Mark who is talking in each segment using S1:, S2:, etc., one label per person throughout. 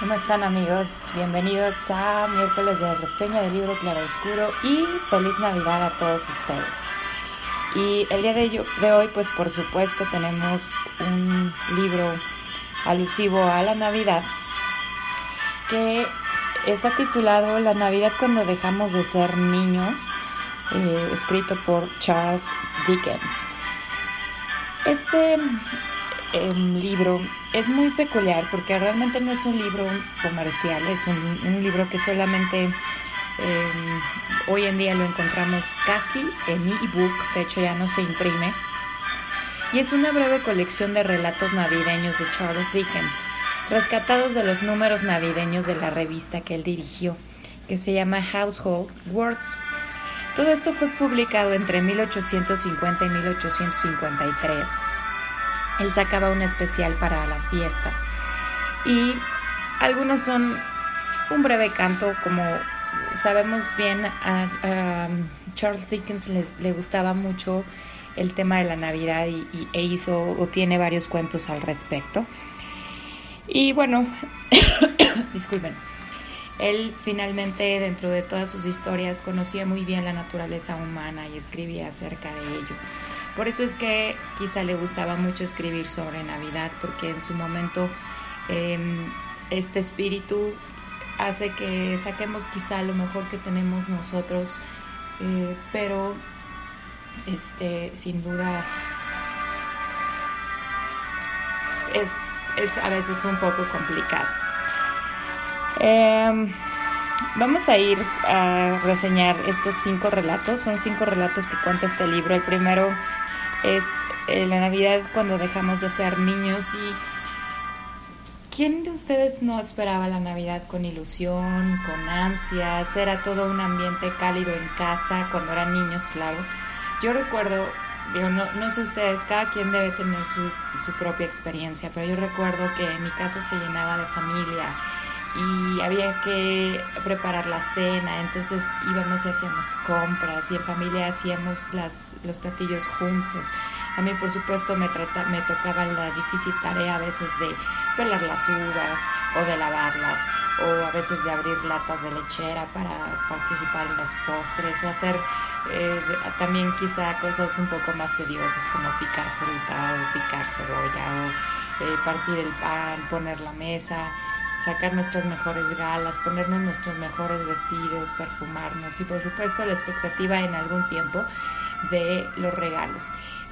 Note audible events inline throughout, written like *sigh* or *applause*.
S1: ¿Cómo están amigos? Bienvenidos a miércoles de reseña del libro Claro Oscuro y feliz Navidad a todos ustedes. Y el día de, de hoy, pues por supuesto, tenemos un libro alusivo a la Navidad que está titulado La Navidad cuando dejamos de ser niños, eh, escrito por Charles Dickens. Este libro es muy peculiar porque realmente no es un libro comercial, es un, libro que solamente em, hoy en día lo encontramos casi en ebook, de hecho ya no se imprime. Y es una breve colección de relatos navideños de Charles Dickens, rescatados de los números navideños de la revista que él dirigió, que se llama Household Words. Todo esto fue publicado entre 1850 y 1853 él sacaba un especial para las fiestas. Y algunos son un breve canto, como sabemos bien, a, Charles Dickens le gustaba mucho el tema de la Navidad y, e hizo o tiene varios cuentos al respecto. Y bueno, *coughs* disculpen, él finalmente dentro de todas sus historias conocía muy bien la naturaleza humana y escribía acerca de ello. Por eso es que quizá le gustaba mucho escribir sobre Navidad, porque en su momento em, este espíritu hace que saquemos quizá lo mejor que tenemos nosotros, eh, pero este, sin duda es, a veces un poco complicado. Em, vamos a ir a reseñar estos cinco relatos. Son cinco relatos que cuenta este libro. El primero es eh, la Navidad cuando dejamos de ser niños y ¿quién de ustedes no esperaba la Navidad con ilusión, con ansias? Era todo un ambiente cálido en casa cuando eran niños, claro. Yo recuerdo, digo, no, no sé ustedes, cada quien debe tener su, su propia experiencia, pero yo recuerdo que mi casa se llenaba de familia y había que preparar la cena, entonces íbamos y hacíamos compras y en familia hacíamos las, los platillos juntos. A mí, por supuesto, me, trata, me tocaba la difícil tarea a veces de pelar las uvas o de lavarlas o a veces de abrir latas de lechera para participar en los postres o hacer eh, también quizá cosas un poco más tediosas como picar fruta o picar cebolla o eh, partir el pan, poner la mesa sacar nuestras mejores galas, ponernos nuestros mejores vestidos, perfumarnos y por supuesto la expectativa en algún tiempo de los regalos.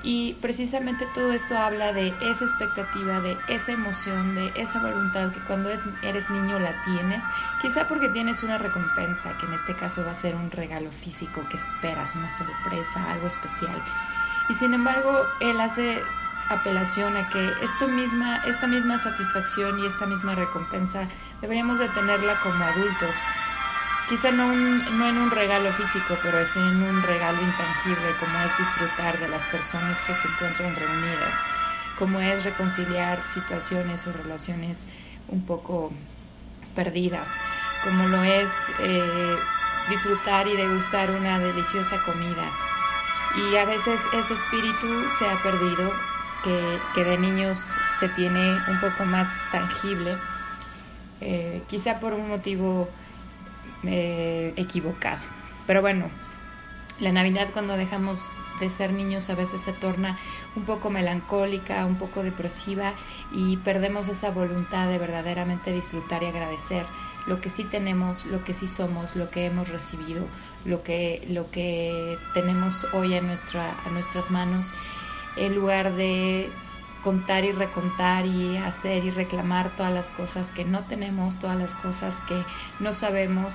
S1: Y precisamente todo esto habla de esa expectativa, de esa emoción, de esa voluntad que cuando eres niño la tienes, quizá porque tienes una recompensa, que en este caso va a ser un regalo físico que esperas, una sorpresa, algo especial. Y sin embargo, él hace apelación a que esto misma, esta misma satisfacción y esta misma recompensa deberíamos de tenerla como adultos. Quizá no, no en un regalo físico, pero es en un regalo intangible como es disfrutar de las personas que se encuentran reunidas, como es reconciliar situaciones o relaciones un poco perdidas, como lo es eh, disfrutar y degustar una deliciosa comida. Y a veces ese espíritu se ha perdido que, de niños se tiene un poco más tangible, eh, quizá por un motivo eh, equivocado. Pero bueno, la Navidad cuando dejamos de ser niños a veces se torna un poco melancólica, un poco depresiva y perdemos esa voluntad de verdaderamente disfrutar y agradecer lo que sí tenemos, lo que sí somos, lo que hemos recibido, lo que, lo que tenemos hoy en, nuestra, en nuestras manos en lugar de contar y recontar y hacer y reclamar todas las cosas que no tenemos, todas las cosas que no sabemos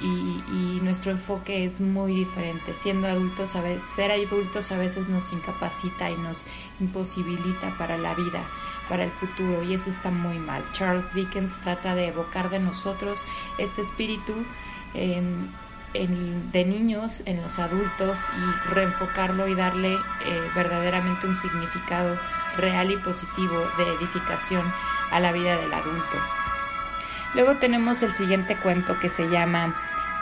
S1: y, nuestro enfoque es muy diferente. Siendo adultos, a veces, ser adultos a veces nos incapacita y nos imposibilita para la vida, para el futuro, y eso está muy mal. Charles Dickens trata de evocar de nosotros este espíritu de niños en los adultos y reenfocarlo y darle eh, verdaderamente un significado real y positivo de edificación a la vida del adulto. Luego tenemos el siguiente cuento que se llama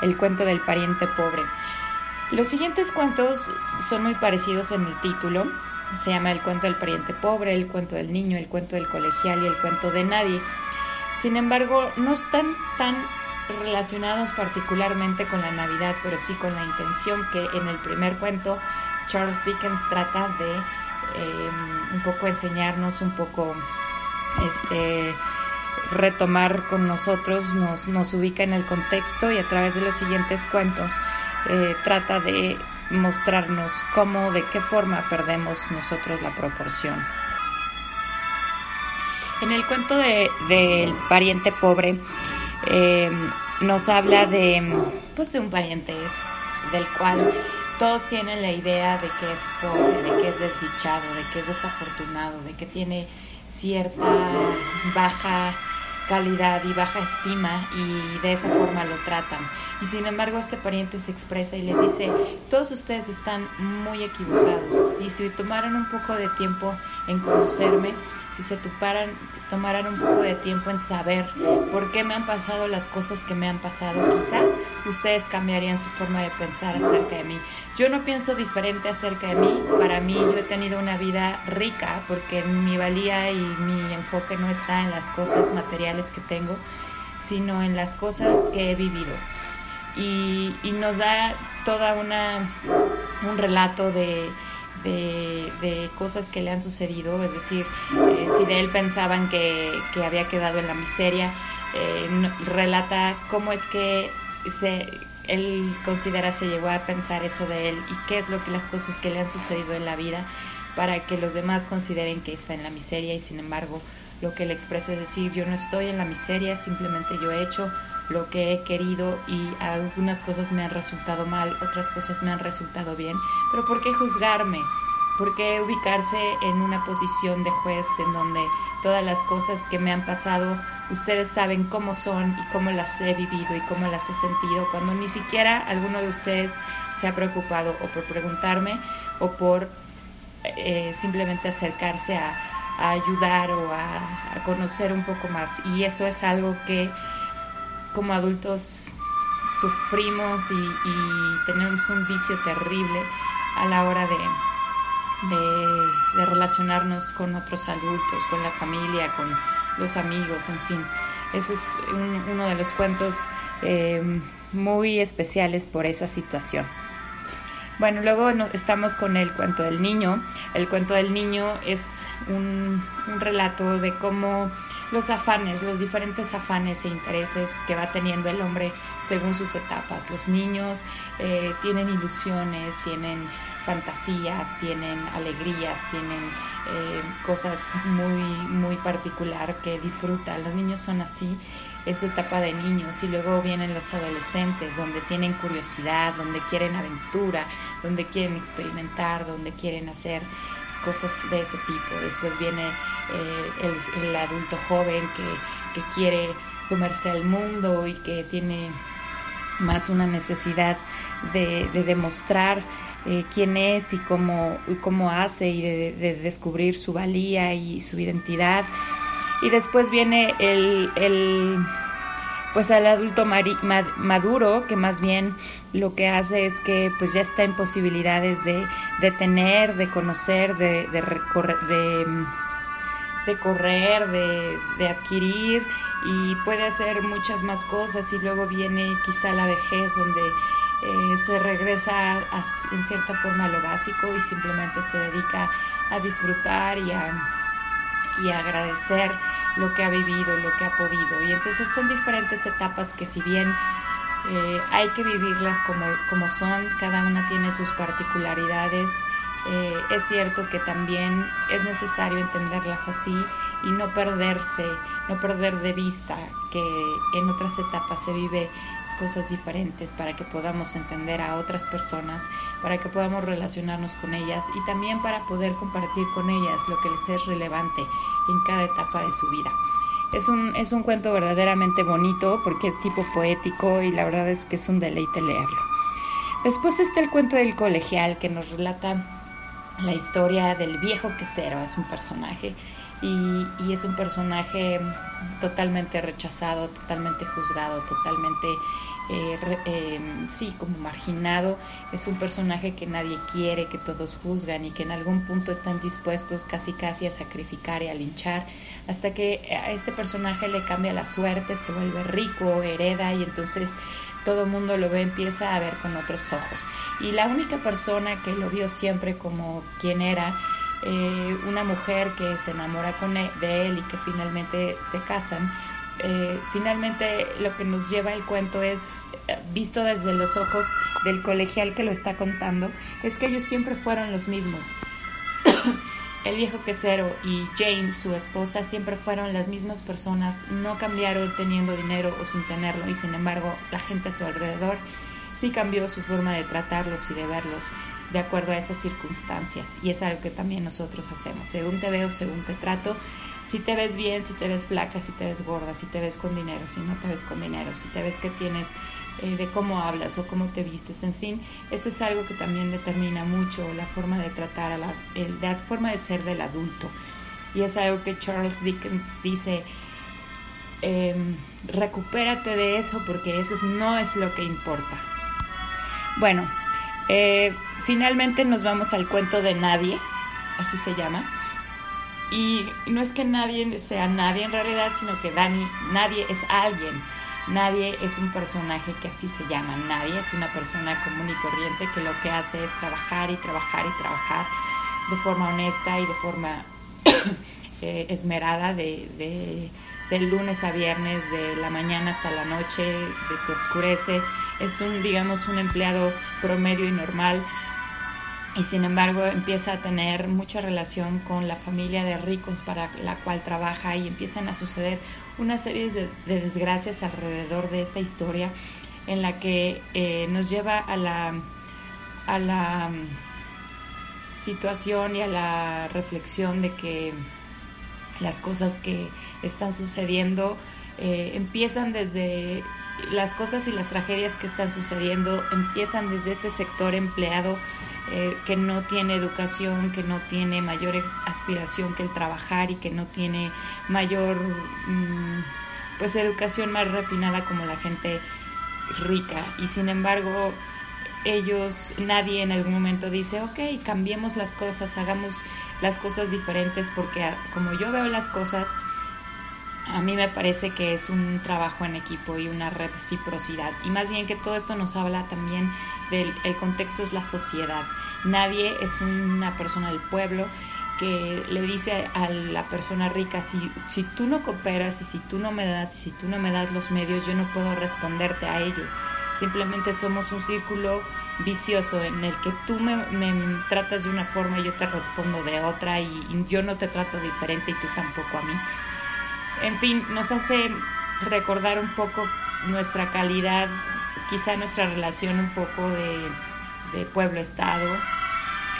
S1: El cuento del pariente pobre. Los siguientes cuentos son muy parecidos en el título. Se llama El cuento del pariente pobre, El cuento del niño, El cuento del colegial y El cuento de nadie. Sin embargo, no están tan relacionados particularmente con la Navidad, pero sí con la intención que en el primer cuento Charles Dickens trata de eh, un poco enseñarnos, un poco este retomar con nosotros, nos, nos ubica en el contexto y a través de los siguientes cuentos eh, trata de mostrarnos cómo, de qué forma perdemos nosotros la proporción. En el cuento del de, pariente pobre eh, nos habla de, pues, de un pariente del cual todos tienen la idea de que es pobre, de que es desdichado, de que es desafortunado, de que tiene cierta baja calidad y baja estima y de esa forma lo tratan. Y sin embargo este pariente se expresa y les dice, todos ustedes están muy equivocados. Si se tomaran un poco de tiempo en conocerme, si se toparan, tomaran un poco de tiempo en saber por qué me han pasado las cosas que me han pasado, quizá ustedes cambiarían su forma de pensar acerca de mí. Yo no pienso diferente acerca de mí. Para mí yo he tenido una vida rica porque mi valía y mi enfoque no está en las cosas materiales que tengo, sino en las cosas que he vivido. Y, y nos da toda una un relato de de, cosas que le han sucedido, es decir, eh, si de él pensaban que, había quedado en la miseria, eh, relata cómo es que se, él considera se llegó a pensar eso de él y qué es lo que las cosas que le han sucedido en la vida para que los demás consideren que está en la miseria y sin embargo lo que le expresa es decir yo no estoy en la miseria, simplemente yo he hecho lo que he querido y algunas cosas me han resultado mal, otras cosas me han resultado bien, pero ¿por qué juzgarme? ¿Por qué ubicarse en una posición de juez en donde todas las cosas que me han pasado, ustedes saben cómo son y cómo las he vivido y cómo las he sentido, cuando ni siquiera alguno de ustedes se ha preocupado o por preguntarme o por eh, simplemente acercarse a, ayudar o a, a conocer un poco más? Y eso es algo que como adultos sufrimos y, tenemos un vicio terrible a la hora de, de, relacionarnos con otros adultos, con la familia, con los amigos, en fin. Eso es uno de los cuentos eh, muy especiales por esa situación. Bueno, luego estamos con el cuento del niño. El cuento del niño es un relato de cómo los afanes, los diferentes afanes e intereses que va teniendo el hombre según sus etapas. Los niños eh, tienen ilusiones, tienen fantasías, tienen alegrías, tienen eh, cosas muy, muy particular que disfrutan. Los niños son así, es su etapa de niños y luego vienen los adolescentes donde tienen curiosidad, donde quieren aventura, donde quieren experimentar, donde quieren hacer cosas de ese tipo. Después viene eh, el, adulto joven que, quiere comerse al mundo y que tiene más una necesidad de, demostrar eh, quién es y cómo, cómo hace y de, descubrir su valía y su identidad. Y después viene el pues al adulto maduro que más bien lo que hace es que pues ya está en posibilidades de, de tener, de conocer, de, de, de correr, de, de, adquirir y puede hacer muchas más cosas y luego viene quizá la vejez donde eh, se regresa en cierta forma a lo básico y simplemente se dedica a disfrutar y a, y agradecer lo que ha vivido, lo que ha podido. Y entonces son diferentes etapas que si bien eh, hay que vivirlas como, como son, cada una tiene sus particularidades, eh, es cierto que también es necesario entenderlas así y no perderse, no perder de vista que en otras etapas se vive cosas diferentes, para que podamos entender a otras personas, para que podamos relacionarnos con ellas y también para poder compartir con ellas lo que les es relevante en cada etapa de su vida. Es un, es un cuento verdaderamente bonito porque es tipo poético y la verdad es que es un deleite leerlo. Después está el cuento del colegial que nos relata la historia del viejo quesero, es un personaje y, es un personaje totalmente rechazado, totalmente juzgado, totalmente, eh, eh, sí, como marginado. Es un personaje que nadie quiere, que todos juzgan y que en algún punto están dispuestos casi casi a sacrificar y a linchar, hasta que a este personaje le cambia la suerte, se vuelve rico, hereda y entonces todo el mundo lo ve, empieza a ver con otros ojos. Y la única persona que lo vio siempre como quien era, eh, una mujer que se enamora con él, e, de él y que finalmente se casan. Eh, finalmente lo que nos lleva el cuento es, eh, visto desde los ojos del colegial que lo está contando, es que ellos siempre fueron los mismos. *coughs* el viejo quesero y Jane, su esposa, siempre fueron las mismas personas, no cambiaron teniendo dinero o sin tenerlo y sin embargo la gente a su alrededor sí cambió su forma de tratarlos y de verlos de acuerdo a esas circunstancias. Y es algo que también nosotros hacemos. Según te veo, según te trato, si te ves bien, si te ves flaca, si te ves gorda, si te ves con dinero, si no te ves con dinero, si te ves que tienes eh, de cómo hablas o cómo te vistes, en fin, eso es algo que también determina mucho la forma de tratar a la, la forma de ser del adulto. Y es algo que Charles Dickens dice, em, recupérate de eso porque eso no es lo que importa. Bueno, eh, finalmente nos vamos al cuento de nadie, así se llama. Y no es que nadie sea nadie en realidad, sino que Dani, nadie es alguien. Nadie es un personaje que así se llama. Nadie es una persona común y corriente que lo que hace es trabajar y trabajar y trabajar de forma honesta y de forma *coughs* eh, esmerada de, de, del lunes a viernes, de la mañana hasta la noche, de que oscurece. Es un, digamos, un empleado promedio y normal y sin embargo empieza a tener mucha relación con la familia de ricos para la cual trabaja y empiezan a suceder una serie de, desgracias alrededor de esta historia en la que eh, nos lleva a la, a la mm, situación y a la reflexión de que las cosas que están sucediendo eh, empiezan desde las cosas y las tragedias que están sucediendo empiezan desde este sector empleado eh, que no tiene educación, que no tiene mayor aspiración que el trabajar y que no tiene mayor mm, pues educación más refinada como la gente rica. Y sin embargo ellos nadie en algún momento dice ok cambiemos las cosas hagamos las cosas diferentes porque como yo veo las cosas a mí me parece que es un trabajo en equipo y una reciprocidad. Y más bien que todo esto nos habla también del el contexto es la sociedad. Nadie es una persona del pueblo que le dice a la persona rica, si, si tú no cooperas y si tú no me das y si tú no me das los medios, yo no puedo responderte a ello. Simplemente somos un círculo vicioso en el que tú me, me tratas de una forma y yo te respondo de otra y yo no te trato diferente y tú tampoco a mí en fin, nos hace recordar un poco nuestra calidad, quizá nuestra relación un poco de, pueblo-estado,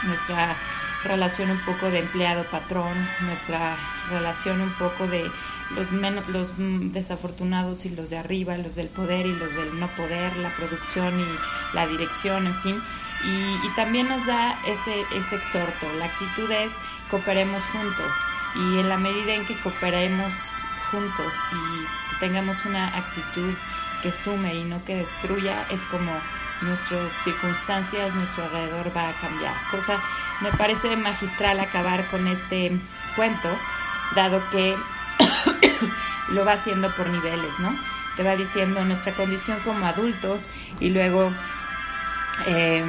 S1: nuestra relación un poco de empleado-patrón, nuestra relación un poco de los, menos, los desafortunados y los de arriba, los del poder y los del no poder, la producción y la dirección, en fin. Y, también nos da ese, ese exhorto. La actitud es cooperemos juntos y en la medida en que cooperemos juntos y tengamos una actitud que sume y no que destruya, es como nuestras circunstancias, nuestro alrededor va a cambiar. Cosa, me parece magistral acabar con este cuento, dado que *coughs* lo va haciendo por niveles, ¿no? Te va diciendo nuestra condición como adultos y luego... Eh,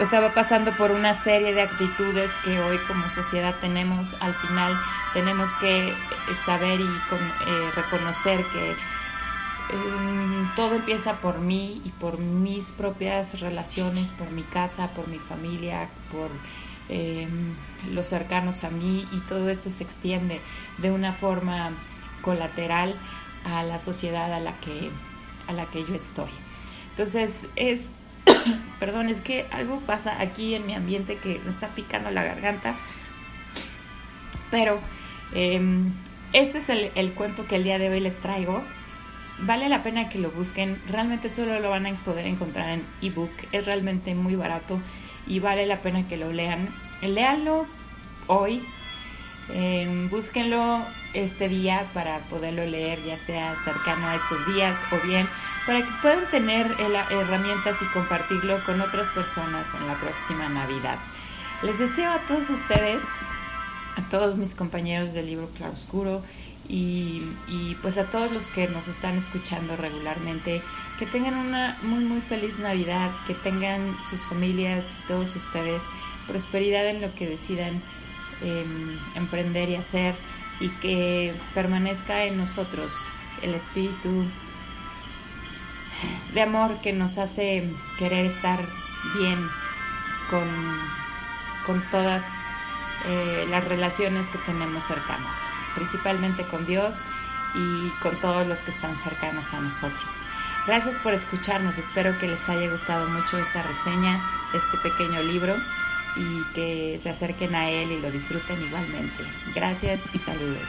S1: o sea, va pasando por una serie de actitudes que hoy como sociedad tenemos. Al final tenemos que eh, saber y eh, reconocer que em, todo empieza por mí y por mis propias relaciones, por mi casa, por mi familia, por em, los cercanos a mí y todo esto se extiende de una forma colateral a la sociedad a la que, a la que yo estoy. Entonces es, *coughs* perdón, es que algo pasa aquí en mi ambiente que me está picando la garganta, pero em, este es el, el cuento que el día de hoy les traigo vale la pena que lo busquen. Realmente solo lo van a poder encontrar en ebook. Es realmente muy barato y vale la pena que lo lean. Léanlo hoy. Eh, búsquenlo este día para poderlo leer, ya sea cercano a estos días o bien para que puedan tener herramientas y compartirlo con otras personas en la próxima Navidad. Les deseo a todos ustedes, a todos mis compañeros del libro Claroscuro y, pues a todos los que nos están escuchando regularmente, que tengan una muy muy feliz Navidad, que tengan sus familias y todos ustedes prosperidad en lo que decidan em, emprender y hacer y que permanezca en nosotros el espíritu de amor que nos hace querer estar bien con, con todas eh, las relaciones que tenemos cercanas principalmente con Dios y con todos los que están cercanos a nosotros. Gracias por escucharnos, espero que les haya gustado mucho esta reseña, este pequeño libro y que se acerquen a él y lo disfruten igualmente. Gracias y saludos.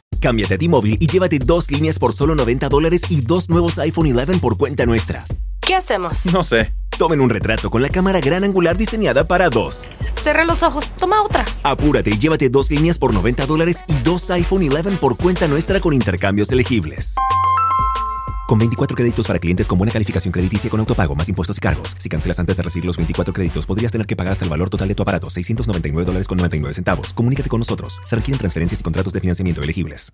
S2: Cámbiate a T-Mobile y llévate dos líneas por solo 90 dólares y dos nuevos iPhone 11 por cuenta nuestra.
S3: ¿Qué hacemos?
S2: No sé. Tomen un retrato con la cámara gran angular diseñada para dos.
S3: Cerra los ojos, toma otra.
S2: Apúrate y llévate dos líneas por 90 dólares y dos iPhone 11 por cuenta nuestra con intercambios elegibles. Con 24 créditos para clientes con buena calificación crediticia con autopago más impuestos y cargos. Si cancelas antes de recibir los 24 créditos, podrías tener que pagar hasta el valor total de tu aparato, 699 dólares con 99 centavos. Comunícate con nosotros. Se requieren transferencias y contratos de financiamiento elegibles.